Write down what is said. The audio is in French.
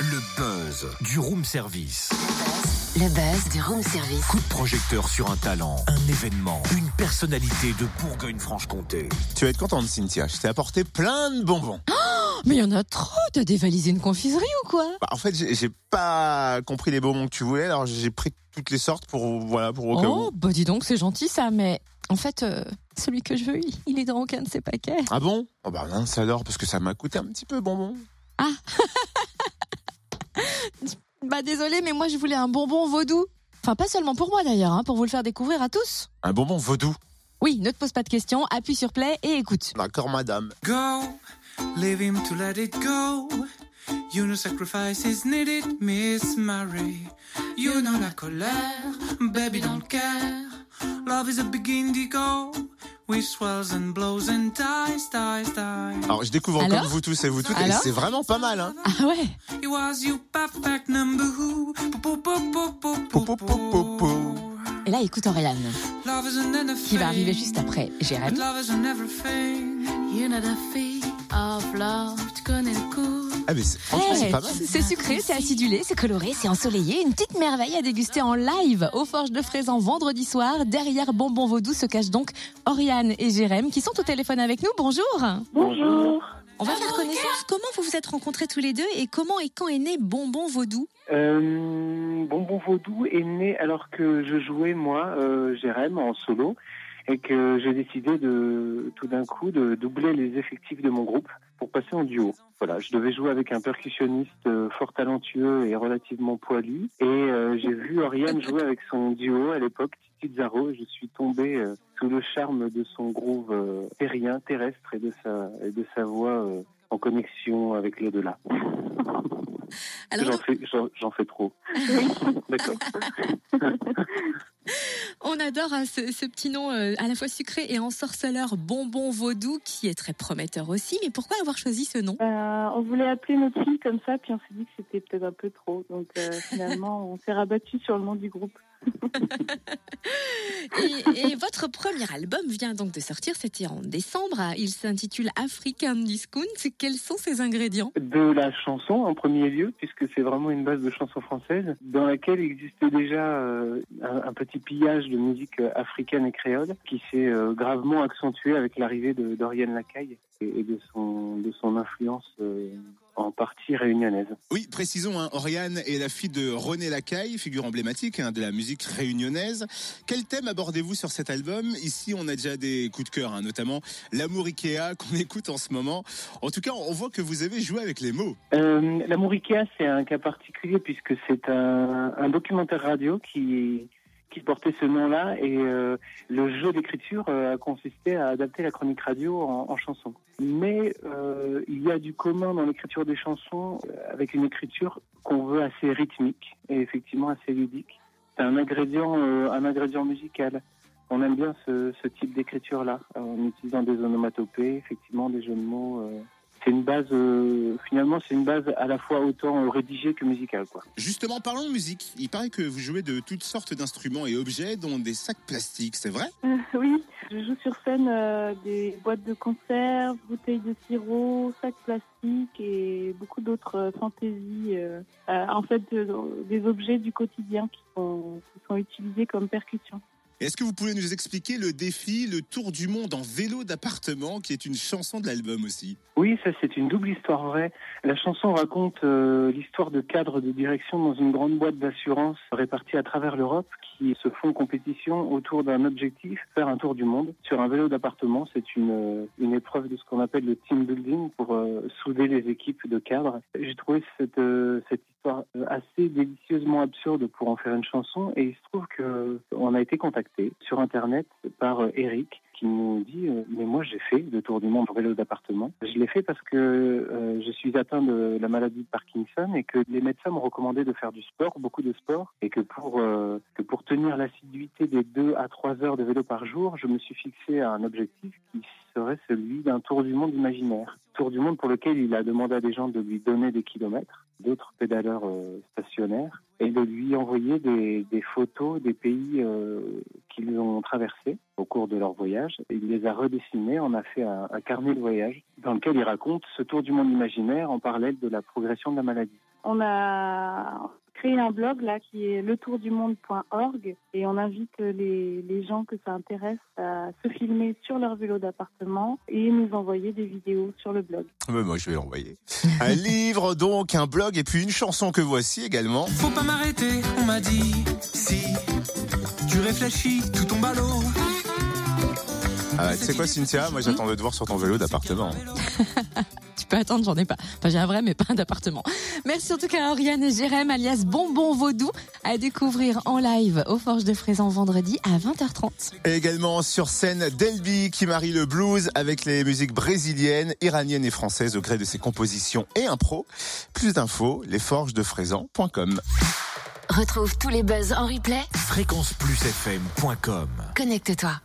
Le buzz du room service. Le buzz du room service. Coup de projecteur sur un talent, un événement, une personnalité de Bourgogne-Franche-Comté. Tu vas être contente, Cynthia. Je t'ai apporté plein de bonbons. Mais il y en a trop, t'as dévalisé une confiserie ou quoi? Bah, en fait, j'ai j'ai pas compris les bonbons que tu voulais, alors j'ai pris toutes les sortes pour voilà pour au cas Oh, où. bah dis donc, c'est gentil ça, mais en fait, euh, celui que je veux, il- est dans aucun de ces paquets. Ah bon? Oh bah mince alors parce que ça m'a coûté un petit peu bonbon. Bah désolé, mais moi je voulais un bonbon vaudou. Enfin, pas seulement pour moi d'ailleurs, hein, pour vous le faire découvrir à tous. Un bonbon vaudou? Oui, ne te pose pas de questions, appuie sur play et écoute. D'accord, madame. Go, leave him to let it go. You know sacrifice is needed, Miss Mary. You know la colère, baby don't care. Love is a big indigo, with swells and blows and dies, dies, dies. Alors je découvre Alors comme vous tous et vous toutes et c'est vraiment pas mal hein. Ah ouais It was you perfect number who? Po, po, po, po, po, Po, po, po, po, po. Et là, écoute Aurélane, qui va arriver juste après Jérém. Tu connais le coup. Ah mais c'est- franchement Hey, c'est pas mal. c'est sucré, c'est acidulé, c'est coloré, c'est ensoleillé. Une petite merveille à déguster en live au Forges de Fraisan vendredi soir. Derrière Bonbon Vaudou se cachent donc Oriane et Jérém qui sont au téléphone avec nous. Bonjour Bonjour. On va faire connaissance. Comment vous vous êtes rencontrés tous les deux et comment et quand est né Bonbon Vaudou Euh, Bonbon Vaudou est né alors que je jouais moi, euh, Jérém, en solo, et que j'ai décidé de tout d'un coup de doubler les effectifs de mon groupe pour passer en duo. Voilà, je devais jouer avec un percussionniste euh, fort talentueux et relativement poilu, et euh, j'ai vu Oriane jouer avec son duo à l'époque, Titi Zaro, je suis tombé euh, sous le charme de son groove euh, terrien, terrestre, et de sa, et de sa voix euh, en connexion avec l'au-delà. J'en fais, j'en fais trop. D'accord. On adore hein, ce, ce petit nom euh, à la fois sucré et ensorceleur Bonbon Vaudou qui est très prometteur aussi. Mais pourquoi avoir choisi ce nom? Euh, on voulait appeler notre fille comme ça, puis on s'est dit que c'était peut-être un peu trop. Donc euh, finalement, on s'est rabattu sur le nom du groupe. et, et votre premier album vient donc de sortir, c'était en décembre. Il s'intitule African Discount. Quels sont ses ingrédients? De la chanson en premier lieu, puisque c'est vraiment une base de chanson française, dans laquelle existait déjà euh, un, un petit pillage de musique euh, africaine et créole, qui s'est euh, gravement accentué avec l'arrivée de d'Oriane Lacaille et, de son de son influence euh, en partie réunionnaise. Oui, précisons, hein, Oriane est la fille de René Lacaille, figure emblématique hein, de la musique réunionnaise. Quel thème abordez-vous sur cet album? Ici, on a déjà des coups de cœur, hein, notamment L'amour Ikea qu'on écoute en ce moment. En tout cas, on voit que vous avez joué avec les mots. Euh, L'amour Ikea, c'est un cas particulier puisque c'est un, un documentaire radio qui, qui portait ce nom-là et euh, le jeu d'écriture euh, a consisté à adapter la chronique radio en, chanson. Mais euh, il y a du commun dans l'écriture des chansons avec une écriture qu'on veut assez rythmique et effectivement assez ludique. C'est un ingrédient, un ingrédient musical. On aime bien ce, type d'écriture-là, en utilisant des onomatopées, effectivement des jeux de mots. C'est une base, euh, finalement, c'est une base à la fois autant rédigée que musicale, quoi. Justement, parlons de musique. Il paraît que vous jouez de toutes sortes d'instruments et objets, dont des sacs plastiques, c'est vrai? Euh, oui, je joue sur scène euh, des boîtes de conserve, bouteilles de sirop, sacs plastiques et beaucoup d'autres euh, fantaisies. euh, euh, en fait, de- des objets du quotidien qui sont, qui sont utilisés comme percussion. Est-ce que vous pouvez nous expliquer le défi, le tour du monde en vélo d'appartement, qui est une chanson de l'album aussi? Oui, ça c'est une double histoire vraie. La chanson raconte euh, l'histoire de cadres de direction dans une grande boîte d'assurance répartie à travers l'Europe qui se font compétition autour d'un objectif, faire un tour du monde. Sur un vélo d'appartement, c'est une, euh, une épreuve de ce qu'on appelle le team building pour euh, souder les équipes de cadres. J'ai trouvé cette, cette histoire assez délicieusement absurde pour en faire une chanson et il se trouve que on a été contacté sur Internet par euh, Eric qui nous dit euh, mais moi j'ai fait le tour du monde vélo d'appartement. Je l'ai fait parce que euh, je suis atteint de la maladie de Parkinson et que les médecins m'ont recommandé de faire du sport, beaucoup de sport, et que pour euh, que pour tenir l'assiduité des deux à trois heures de vélo par jour, je me suis fixé un objectif qui serait celui d'un tour du monde imaginaire. Tour du monde pour lequel il a demandé à des gens de lui donner des kilomètres, d'autres pédaleurs euh, stationnaires, et de lui envoyer des, photos des pays euh, qu'ils ont traversés au cours de leur voyage. Il les a redessinés, on a fait un, un carnet de voyage dans lequel il raconte ce tour du monde imaginaire en parallèle de la progression de la maladie. On a créé un blog là qui est letourdumonde.org et on invite les, les gens que ça intéresse à se filmer sur leur vélo d'appartement et nous envoyer des vidéos sur le blog. Mais moi, je vais l'envoyer. un livre, donc, un blog et puis une chanson que voici également. Faut pas m'arrêter, on m'a dit. Si tu réfléchis, tout tombe à l'eau. Ah, tu sais quoi, Cynthia Moi, j'attends de te voir sur ton vélo d'appartement. Tu peux attendre, j'en ai pas. Enfin, j'ai un vrai, mais pas un d'appartement. Merci en tout cas à Oriane et Jérém, alias Bonbon Vaudou, à découvrir en live aux Forges de Fraisan vendredi à 20h30. Et également sur scène, Delby qui marie le blues avec les musiques brésiliennes, iraniennes et françaises au gré de ses compositions et impro. Plus d'infos, lesforgesdefraisan.com. Retrouve tous les buzz en replay. Fréquenceplusfm.com Connecte-toi.